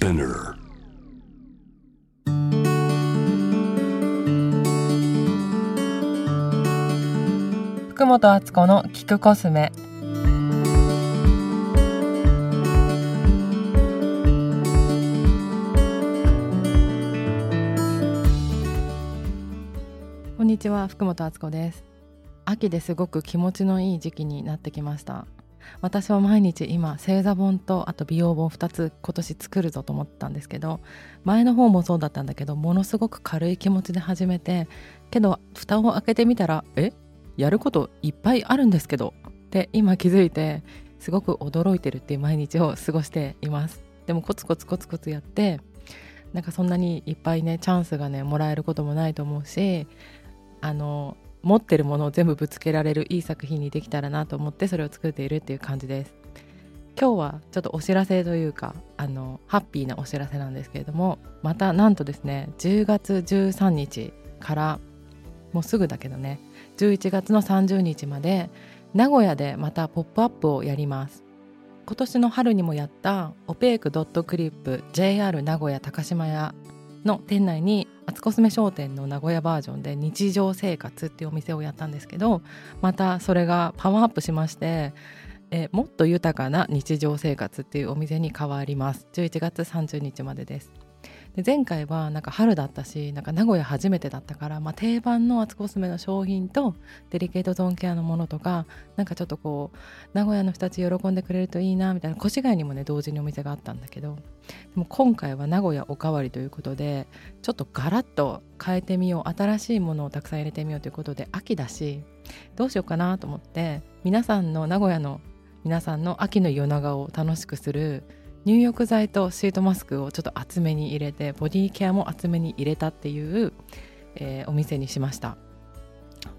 Spinner. 福本敦子の聞くコスメ。こんにちは福本敦子です。秋ですごく気持ちのいい時期になってきました私は毎日今星座本とあと美容本2つ今年作るぞと思ったんですけど前の方もそうだったんだけどものすごく軽い気持ちで始めてけど蓋を開けてみたらえやることいっぱいあるんですけどって今気づいてすごく驚いてるっていう毎日を過ごしています。でもコツコツコツコツやってなんかそんなにいっぱいねチャンスがねもらえることもないと思うしあの持ってるものを全部ぶつけられるいい作品にできたらなと思ってそれを作っているっていう感じです。今日はちょっとお知らせというかあのハッピーなお知らせなんですけれどもまたなんとですね10月13日からもうすぐだけどね11月の30日まで名古屋でまたポップアップをやります。今年の春にもやったオペークドットクリップ JR 名古屋高島屋の店内にアツコスメ商店の名古屋バージョンで日常生活っていうお店をやったんですけどまたそれがパワーアップしましてえもっと豊かな日常生活っていうお店に変わります。11月30日までです。で前回はなんか春だったしなんか名古屋初めてだったから、まあ、定番のアツコスメの商品とデリケートゾーンケアのものとかなんかちょっとこう名古屋の人たち喜んでくれるといいなみたいな越谷にもね同時にお店があったんだけどでも今回は名古屋おかわりということでちょっとガラッと変えてみよう新しいものをたくさん入れてみようということで秋だしどうしようかなと思って皆さんの名古屋の皆さんの秋の夜長を楽しくする入浴剤とシートマスクをちょっと厚めに入れてボディケアも厚めに入れたっていう、えー、お店にしました。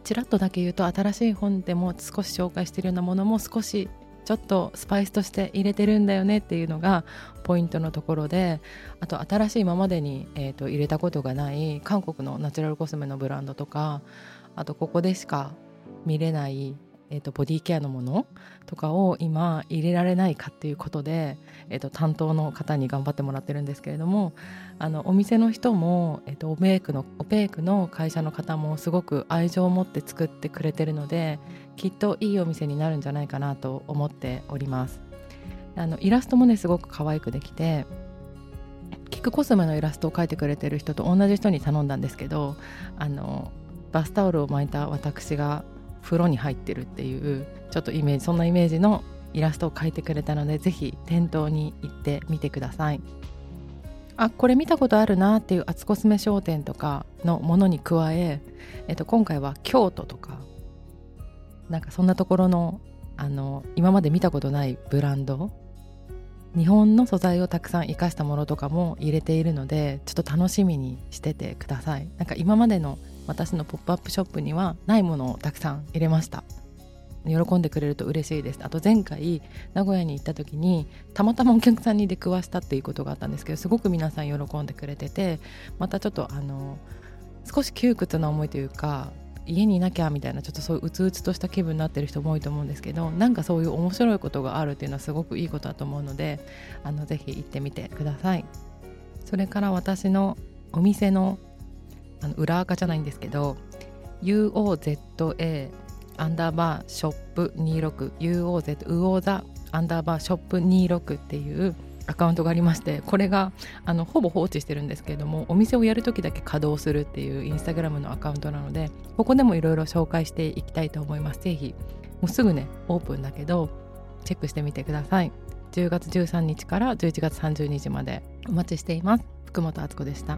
ちらっとだけ言うと新しい本でも少し紹介しているようなものも少しちょっとスパイスとして入れてるんだよねっていうのがポイントのところであと新しい今までに、えーと入れたことがない韓国のナチュラルコスメのブランドとかあとここでしか見れないえーと、ボディケアのものとかを今入れられないかっていうことで、えーと、担当の方に頑張ってもらってるんですけれどもあのお店の人も、えーと、オペークのオペークの会社の方もすごく愛情を持って作ってくれてるのできっといいお店になるんじゃないかなと思っております。あのイラストもねすごく可愛くできてキクコスメのイラストを描いてくれてる人と同じ人に頼んだんですけどあのバスタオルを巻いた私が風呂に入ってるっていうちょっとイメージそんなイメージのイラストを描いてくれたのでぜひ店頭に行ってみてください。あこれ見たことあるなっていうアツコスメ商店とかのものに加え、えっと、今回は京都とかなんかそんなところのあの今まで見たことないブランド日本の素材をたくさん生かしたものとかも入れているのでちょっと楽しみにしててください。なんか今までの私のポップアップショップにはないものをたくさん入れました。喜んでくれると嬉しいです。あと前回名古屋に行った時にたまたまお客さんに出くわしたっていうことがあったんですけどすごく皆さん喜んでくれててまたちょっとあの少し窮屈な思いというか家にいなきゃみたいなちょっとそういううつうつとした気分になってる人も多いと思うんですけどなんかそういう面白いことがあるっていうのはすごくいいことだと思うのであのぜひ行ってみてください。それから私のお店のあの裏垢じゃないんですけど UOZA アンダーバーショップ 26UOZ ウオーザアンダーバーショップ26っていうアカウントがありましてこれがあのほぼ放置してるんですけれどもお店をやる時だけ稼働するっていうインスタグラムのアカウントなのでここでもいろいろ紹介していきたいと思います。ぜひもうすぐねオープンだけどチェックしてみてください。10月13日から11月30日までお待ちしています。福本敦子でした。